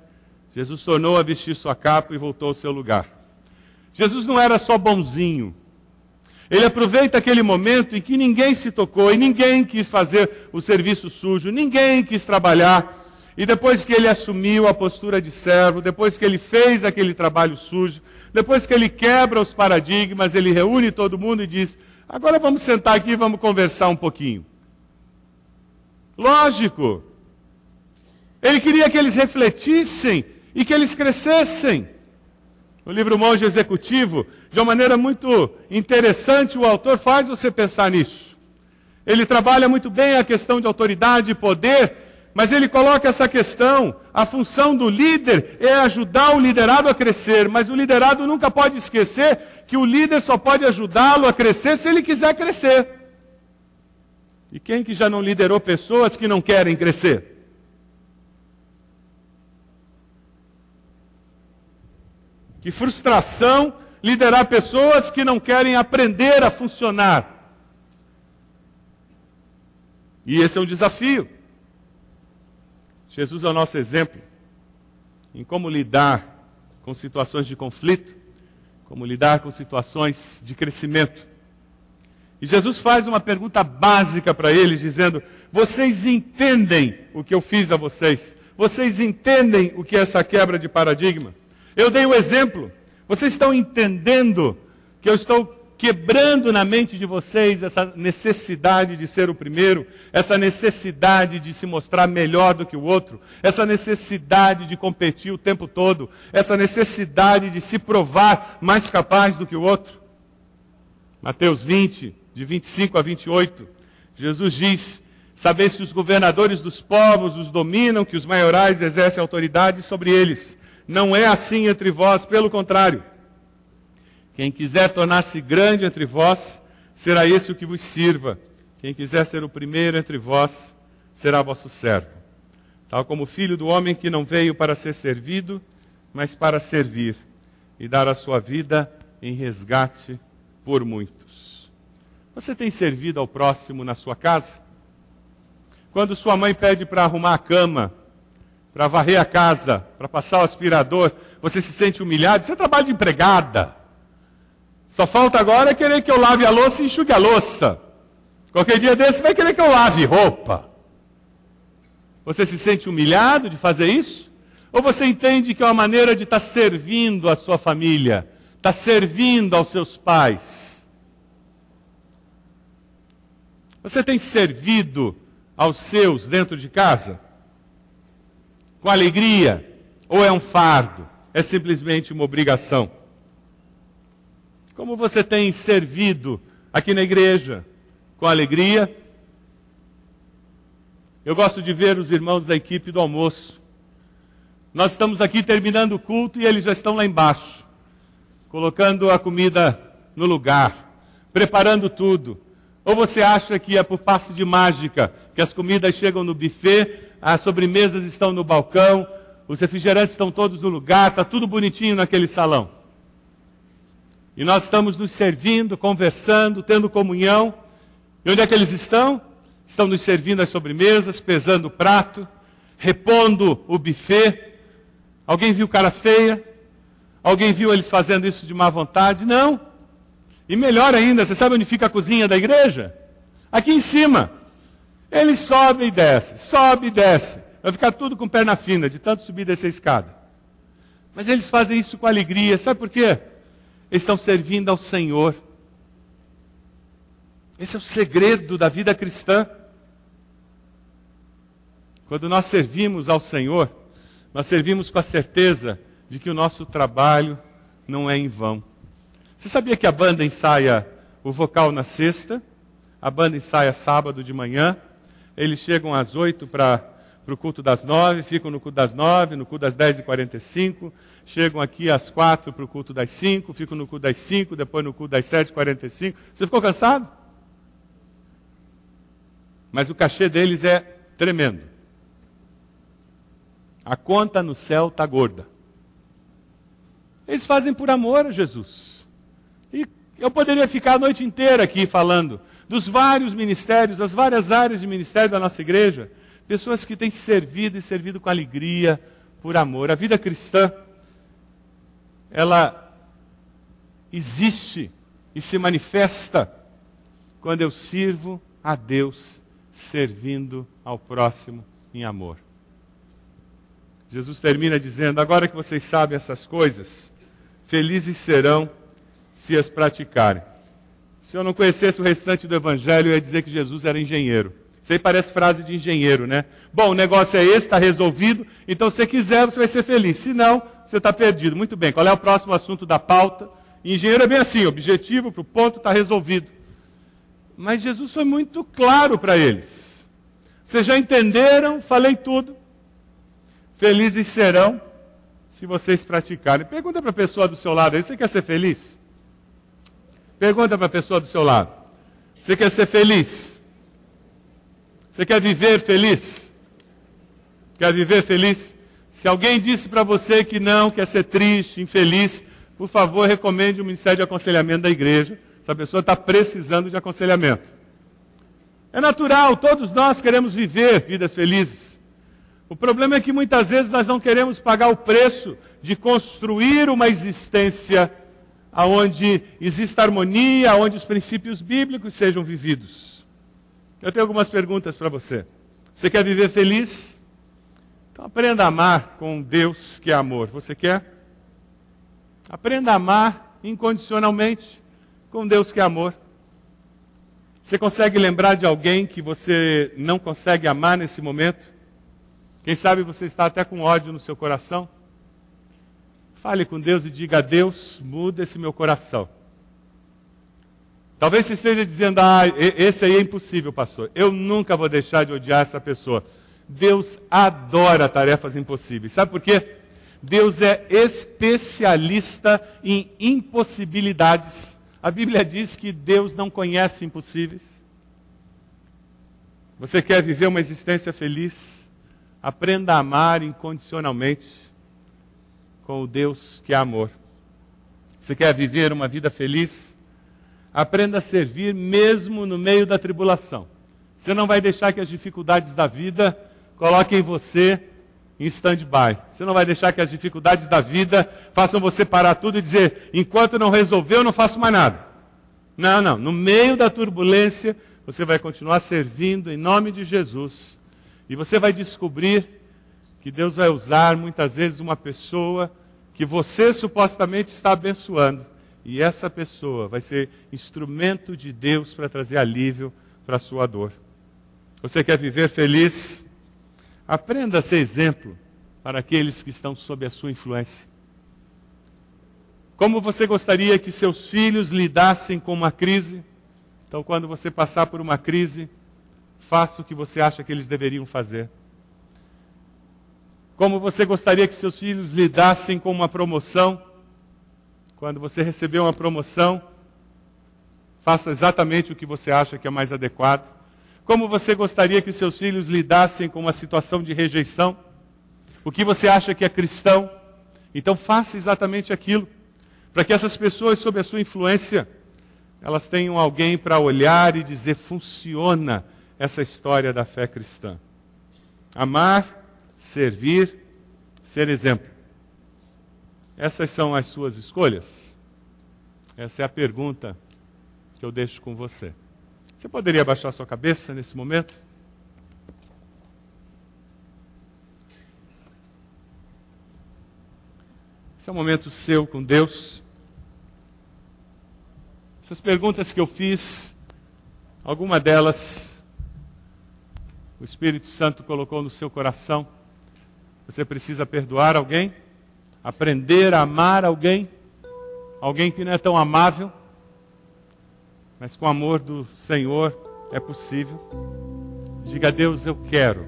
Jesus tornou a vestir sua capa e voltou ao seu lugar. Jesus não era só bonzinho. Ele aproveita aquele momento em que ninguém se tocou e ninguém quis fazer o serviço sujo, ninguém quis trabalhar. E depois que ele assumiu a postura de servo, depois que ele fez aquele trabalho sujo, depois que ele quebra os paradigmas, ele reúne todo mundo e diz: Agora vamos sentar aqui e vamos conversar um pouquinho. Lógico. Ele queria que eles refletissem e que eles crescessem. No livro Monge Executivo, de uma maneira muito interessante, o autor faz você pensar nisso. Ele trabalha muito bem a questão de autoridade e poder, mas ele coloca essa questão: a função do líder é ajudar o liderado a crescer, mas o liderado nunca pode esquecer que o líder só pode ajudá-lo a crescer se ele quiser crescer. E quem que já não liderou pessoas que não querem crescer? Que frustração liderar pessoas que não querem aprender a funcionar. E esse é um desafio. Jesus é o nosso exemplo em como lidar com situações de conflito, como lidar com situações de crescimento. E Jesus faz uma pergunta básica para eles, dizendo: Vocês entendem o que eu fiz a vocês? Vocês entendem o que é essa quebra de paradigma? Eu dei o um exemplo. Vocês estão entendendo que eu estou quebrando na mente de vocês essa necessidade de ser o primeiro, essa necessidade de se mostrar melhor do que o outro, essa necessidade de competir o tempo todo, essa necessidade de se provar mais capaz do que o outro. Mateus 20, de 25 a 28, Jesus diz: Sabeis que os governadores dos povos os dominam, que os maiorais exercem autoridade sobre eles. Não é assim entre vós, pelo contrário. Quem quiser tornar-se grande entre vós, será esse o que vos sirva. Quem quiser ser o primeiro entre vós, será vosso servo. Tal como o filho do homem que não veio para ser servido, mas para servir e dar a sua vida em resgate por muitos. Você tem servido ao próximo na sua casa? Quando sua mãe pede para arrumar a cama, para varrer a casa, para passar o aspirador, você se sente humilhado? Você trabalha de empregada. Só falta agora querer que eu lave a louça e enxugue a louça. Qualquer dia desse vai querer que eu lave roupa. Você se sente humilhado de fazer isso? Ou você entende que é uma maneira de estar servindo a sua família, estar servindo aos seus pais? Você tem servido aos seus dentro de casa? Com alegria? Ou é um fardo? É simplesmente uma obrigação? Como você tem servido aqui na igreja? Com alegria? Eu gosto de ver os irmãos da equipe do almoço. Nós estamos aqui terminando o culto e eles já estão lá embaixo, colocando a comida no lugar, preparando tudo. Ou você acha que é por passe de mágica que as comidas chegam no buffet, as sobremesas estão no balcão, os refrigerantes estão todos no lugar, está tudo bonitinho naquele salão? E nós estamos nos servindo, conversando, tendo comunhão. E onde é que eles estão? Estão nos servindo as sobremesas, pesando o prato, repondo o buffet. Alguém viu cara feia? Alguém viu eles fazendo isso de má vontade? Não. E melhor ainda, você sabe onde fica a cozinha da igreja? Aqui em cima. Eles sobem e descem, sobe e desce. Vai ficar tudo com perna fina, de tanto subir dessa escada. Mas eles fazem isso com alegria. Sabe por quê? estão servindo ao Senhor. Esse é o segredo da vida cristã. Quando nós servimos ao Senhor, nós servimos com a certeza de que o nosso trabalho não é em vão. Você sabia que a banda ensaia o vocal na sexta, a banda ensaia sábado de manhã, eles chegam às oito para o culto das nove, ficam no culto das nove, no culto das dez e quarenta e cinco, chegam aqui às quatro para o culto das cinco, ficam no culto das cinco, depois no culto das sete, quarenta e cinco. Você ficou cansado? Mas o cachê deles é tremendo. A conta no céu está gorda. Eles fazem por amor a Jesus. E eu poderia ficar a noite inteira aqui falando dos vários ministérios, das várias áreas de ministério da nossa igreja. Pessoas que têm servido e servido com alegria, por amor. A vida cristã ela existe e se manifesta quando eu sirvo a Deus servindo ao próximo em amor. Jesus termina dizendo: Agora que vocês sabem essas coisas, felizes serão se as praticarem. Se eu não conhecesse o restante do Evangelho, eu ia dizer que Jesus era engenheiro. Isso aí parece frase de engenheiro, né? Bom, o negócio é esse, está resolvido, então se você quiser, você vai ser feliz. Se não, você está perdido. Muito bem, qual é o próximo assunto da pauta? Engenheiro é bem assim, objetivo para o ponto está resolvido. Mas Jesus foi muito claro para eles. Vocês já entenderam, falei tudo. Felizes serão se vocês praticarem. Pergunta para a pessoa do seu lado aí, você quer ser feliz? Pergunta para a pessoa do seu lado. Você quer ser feliz? Você quer viver feliz? Quer viver feliz? Se alguém disse para você que não, quer ser triste, infeliz, por favor, recomende o Ministério de Aconselhamento da igreja. Essa pessoa está precisando de aconselhamento. É natural, todos nós queremos viver vidas felizes. O problema é que muitas vezes nós não queremos pagar o preço de construir uma existência aonde exista harmonia, onde os princípios bíblicos sejam vividos. Eu tenho algumas perguntas para você. Você quer viver feliz? Então aprenda a amar com Deus que é amor. Você quer? Aprenda a amar incondicionalmente com Deus que é amor. Você consegue lembrar de alguém que você não consegue amar nesse momento? Quem sabe você está até com ódio no seu coração? Fale com Deus e diga a Deus, muda esse meu coração. Talvez você esteja dizendo, ah, esse aí é impossível, pastor. Eu nunca vou deixar de odiar essa pessoa. Deus adora tarefas impossíveis. Sabe por quê? Deus é especialista em impossibilidades. A Bíblia diz que Deus não conhece impossíveis. Você quer viver uma existência feliz? Aprenda a amar incondicionalmente com o Deus que é amor. Você quer viver uma vida feliz? Aprenda a servir mesmo no meio da tribulação. Você não vai deixar que as dificuldades da vida coloquem você em stand-by. Você não vai deixar que as dificuldades da vida façam você parar tudo e dizer: enquanto não resolver, eu não faço mais nada. Não, não. No meio da turbulência, você vai continuar servindo em nome de Jesus. E você vai descobrir que Deus vai usar muitas vezes uma pessoa que você supostamente está abençoando. E essa pessoa vai ser instrumento de Deus para trazer alívio para a sua dor. Você quer viver feliz? Aprenda a ser exemplo para aqueles que estão sob a sua influência. Como você gostaria que seus filhos lidassem com uma crise? Então, quando você passar por uma crise, faça o que você acha que eles deveriam fazer. Como você gostaria que seus filhos lidassem com uma promoção? Quando você receber uma promoção, faça exatamente o que você acha que é mais adequado. Como você gostaria que seus filhos lidassem com uma situação de rejeição? O que você acha que é cristão? Então faça exatamente aquilo, para que essas pessoas sob a sua influência, elas tenham alguém para olhar e dizer: funciona essa história da fé cristã. Amar servir, ser exemplo. Essas são as suas escolhas? Essa é a pergunta que eu deixo com você. Você poderia abaixar sua cabeça nesse momento? Esse é um momento seu com Deus. Essas perguntas que eu fiz, alguma delas o Espírito Santo colocou no seu coração. Você precisa perdoar alguém, aprender a amar alguém, alguém que não é tão amável, mas com o amor do Senhor é possível. Diga a Deus, eu quero.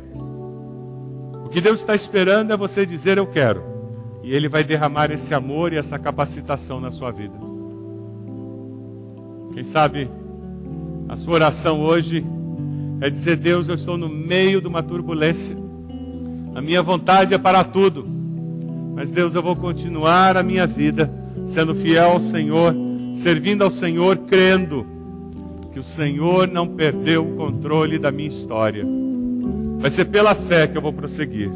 O que Deus está esperando é você dizer eu quero. E Ele vai derramar esse amor e essa capacitação na sua vida. Quem sabe a sua oração hoje é dizer: Deus, eu estou no meio de uma turbulência. A minha vontade é para tudo. Mas Deus, eu vou continuar a minha vida sendo fiel ao Senhor, servindo ao Senhor, crendo que o Senhor não perdeu o controle da minha história. Vai ser pela fé que eu vou prosseguir,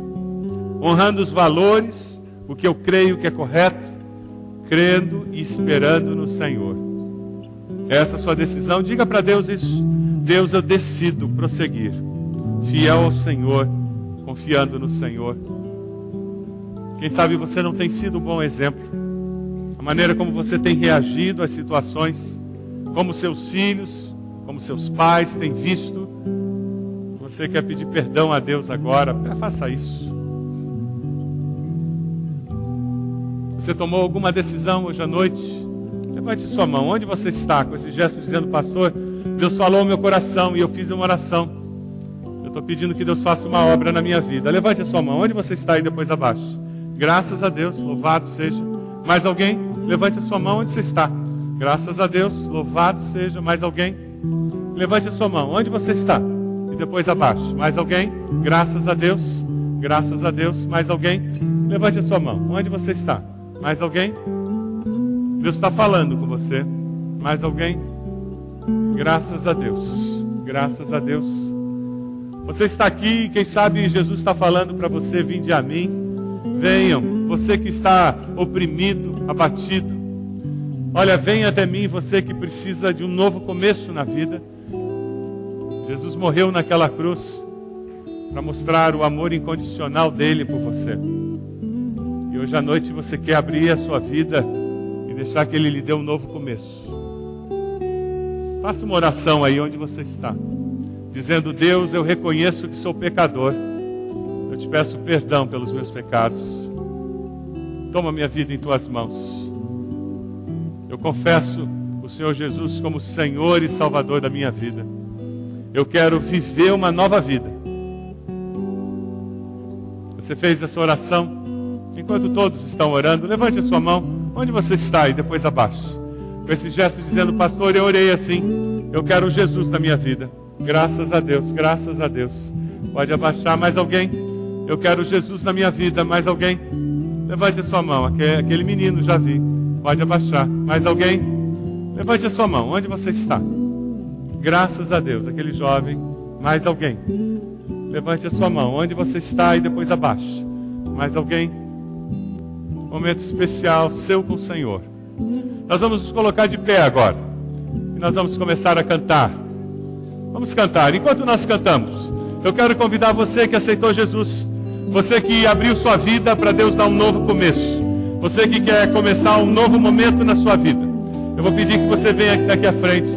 honrando os valores, o que eu creio que é correto, crendo e esperando no Senhor. Essa é a sua decisão. Diga para Deus isso. Deus, eu decido prosseguir, fiel ao Senhor confiando no Senhor. Quem sabe você não tem sido um bom exemplo. A maneira como você tem reagido às situações, como seus filhos, como seus pais têm visto Você quer pedir perdão a Deus agora? Faça isso. Você tomou alguma decisão hoje à noite? Levante sua mão. Onde você está com esse gesto dizendo, pastor, Deus falou ao meu coração e eu fiz uma oração. Estou pedindo que Deus faça uma obra na minha vida. Levante a sua mão. Onde você está aí depois abaixo? Graças a Deus. Louvado seja. Mais alguém? Levante a sua mão. Onde você está? Graças a Deus. Louvado seja. Mais alguém? Levante a sua mão. Onde você está? E depois abaixo. Mais alguém? Graças a Deus. Graças a Deus. Mais alguém? Levante a sua mão. Onde você está? Mais alguém? Deus está falando com você. Mais alguém? Graças a Deus. Graças a Deus. Você está aqui, quem sabe Jesus está falando para você: vinde a mim. Venham, você que está oprimido, abatido. Olha, venha até mim, você que precisa de um novo começo na vida. Jesus morreu naquela cruz para mostrar o amor incondicional dele por você. E hoje à noite você quer abrir a sua vida e deixar que Ele lhe dê um novo começo. Faça uma oração aí onde você está, dizendo: Deus, eu reconheço que sou pecador. Eu te peço perdão pelos meus pecados. Toma minha vida em tuas mãos. Eu confesso o Senhor Jesus como Senhor e Salvador da minha vida. Eu quero viver uma nova vida. Você fez essa oração? Enquanto todos estão orando, levante a sua mão. Onde você está? E depois abaixo. Com esse gesto dizendo, pastor, eu orei assim. Eu quero Jesus na minha vida. Graças a Deus, graças a Deus. Pode abaixar mais alguém? Eu quero Jesus na minha vida. Mais alguém? Levante a sua mão. Aquele menino já vi. Pode abaixar. Mais alguém? Levante a sua mão. Onde você está? Graças a Deus. Aquele jovem. Mais alguém? Levante a sua mão. Onde você está e depois abaixo. Mais alguém? momento especial seu com o Senhor. Nós vamos nos colocar de pé agora. E nós vamos começar a cantar. Vamos cantar. Enquanto nós cantamos, eu quero convidar você que aceitou Jesus, você que abriu sua vida para Deus dar um novo começo, você que quer começar um novo momento na sua vida. Eu vou pedir que você venha daqui à frente.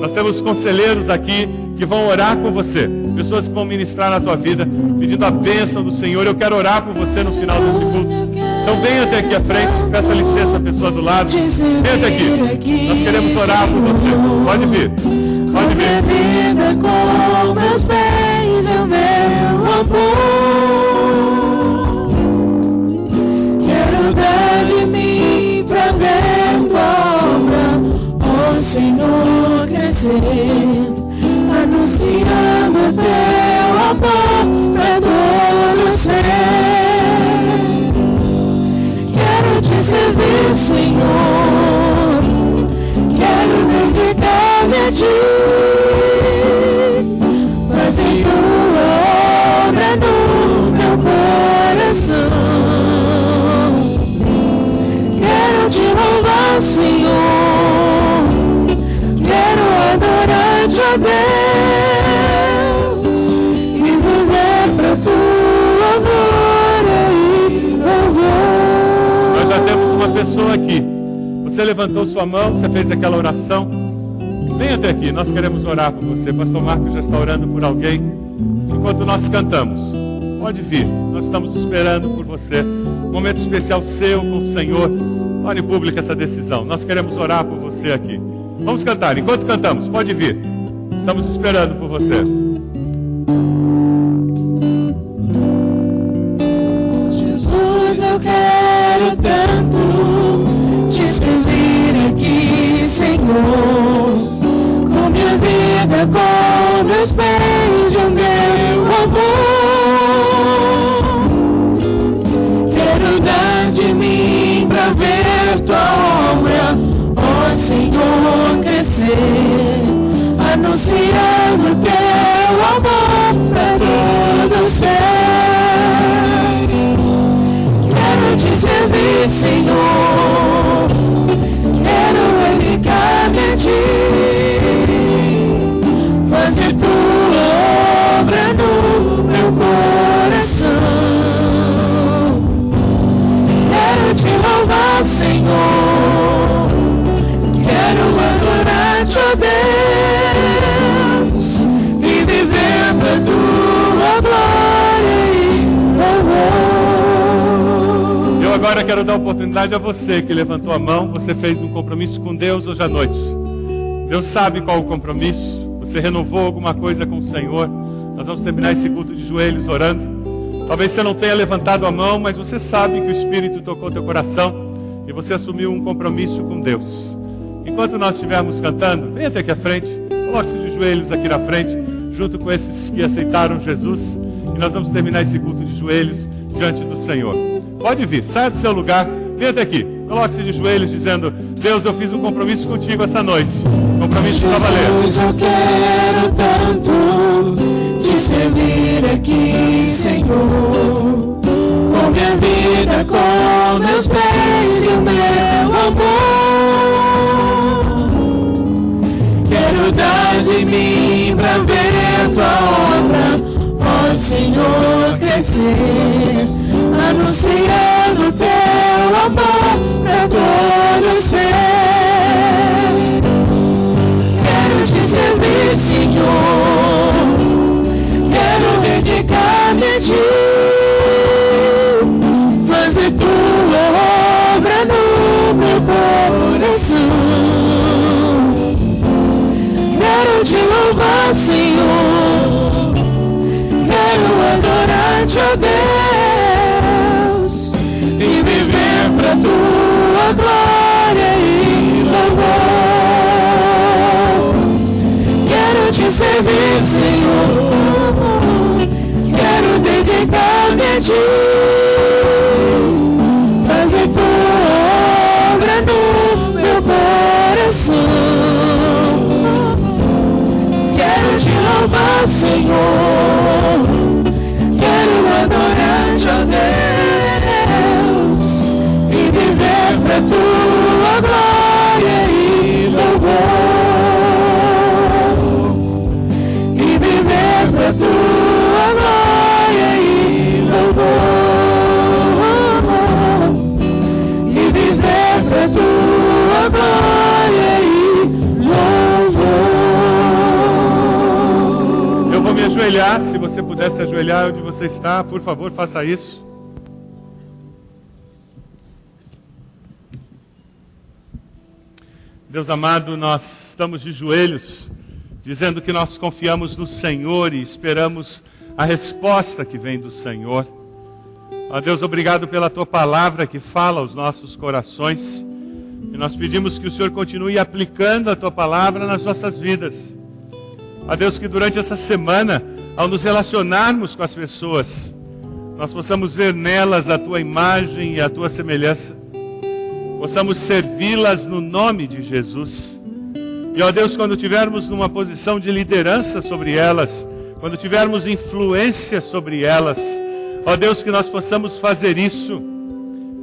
Nós temos conselheiros aqui que vão orar com você, pessoas que vão ministrar na tua vida, pedindo a bênção do Senhor. Eu quero orar por você no final desse culto. Então venha até aqui à frente, peça licença à pessoa do lado. Venha até aqui. Nós queremos orar por você. Pode vir. Pode vir. vida com meus bens e o meu amor. Quero dar de mim pra ver tua obra, ó Senhor, crescer, anunciando teu amor pra todos ser te servir, Senhor. A ti. Faze tua obra no meu coração. Quero te louvar, Senhor. Quero adorar-te, ó Deus. E viver pra tua glória e louvor já temos uma pessoa aqui. Você levantou sua mão, você fez aquela oração. Venha até aqui, nós queremos orar por você. Pastor Marcos já está orando por alguém. Enquanto nós cantamos, pode vir, nós estamos esperando por você. Momento especial seu com o Senhor. Torne pública essa decisão. Nós queremos orar por você aqui. Vamos cantar, enquanto cantamos, pode vir. Estamos esperando por você. Senhor, com minha vida, com meus bens e o meu amor. Quero dar de mim para ver tua obra, ó Senhor, crescer, anunciando teu amor para todos ser. Quero te servir, Senhor coração. Quero te louvar, Senhor. Quero adorar-te, ó Deus, e viver pra tua glória e Eu agora quero dar oportunidade a você que levantou a mão, você fez um compromisso com Deus hoje à noite. Deus sabe qual o compromisso. Você renovou alguma coisa com o Senhor. Nós vamos terminar esse culto de joelhos orando. Talvez você não tenha levantado a mão, mas você sabe que o Espírito tocou teu coração e você assumiu um compromisso com Deus. Enquanto nós estivermos cantando, venha até aqui à frente, coloque-se de joelhos aqui na frente, junto com esses que aceitaram Jesus, e nós vamos terminar esse culto de joelhos diante do Senhor. Pode vir, saia do seu lugar, venha até aqui, coloque-se de joelhos, dizendo: Deus, eu fiz um compromisso contigo essa noite, compromisso para valer. Jesus, eu quero tanto Senhor. Com minha vida, com meus bens e o meu amor. Quero dar de mim pra ver tua obra, ó Senhor, crescer. Anunciando teu amor pra todos ver. Quero te servir, Senhor. Ti. Fazer tua obra no meu coração. Quero te louvar, Senhor. Quero adorar-te, ó Deus. E viver pra tua glória e louvor. Quero te servir, Senhor. Dedicar-me a. Fazer tua obra no meu coração. Quero te louvar, Senhor. Quero adorar-te, ó Deus. E viver pra tua glória ajoelhar, se você puder se ajoelhar onde você está, por favor, faça isso. Deus amado, nós estamos de joelhos, dizendo que nós confiamos no Senhor e esperamos a resposta que vem do Senhor. Ó Deus, obrigado pela tua palavra que fala aos nossos corações. E nós pedimos que o Senhor continue aplicando a tua palavra nas nossas vidas. Ó Deus, que durante essa semana, ao nos relacionarmos com as pessoas, nós possamos ver nelas a tua imagem e a tua semelhança. Possamos servi-las no nome de Jesus. E ó Deus, quando tivermos numa posição de liderança sobre elas, quando tivermos influência sobre elas, ó Deus, que nós possamos fazer isso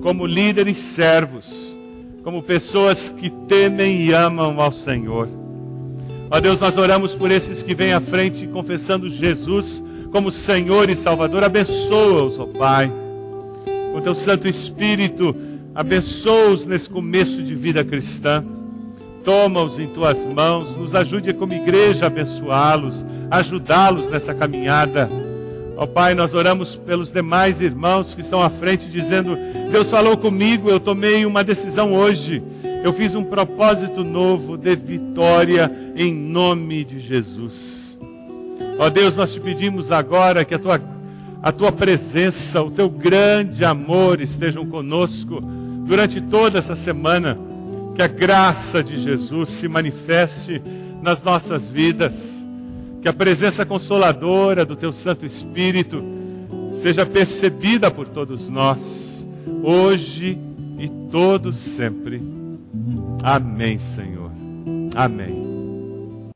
como líderes servos, como pessoas que temem e amam ao Senhor. Ó Deus, nós oramos por esses que vêm à frente confessando Jesus como Senhor e Salvador. Abençoa-os, ó Pai. Com teu Santo Espírito, abençoa-os nesse começo de vida cristã. Toma-os em tuas mãos, nos ajude como igreja a abençoá-los, ajudá-los nessa caminhada. Ó Pai, nós oramos pelos demais irmãos que estão à frente, dizendo: Deus falou comigo, eu tomei uma decisão hoje. Eu fiz um propósito novo de vitória em nome de Jesus. Ó Deus, nós te pedimos agora que a tua, a tua presença, o teu grande amor estejam conosco durante toda essa semana. Que a graça de Jesus se manifeste nas nossas vidas. Que a presença consoladora do teu Santo Espírito seja percebida por todos nós, hoje e todos sempre. Amém, Senhor. Amém.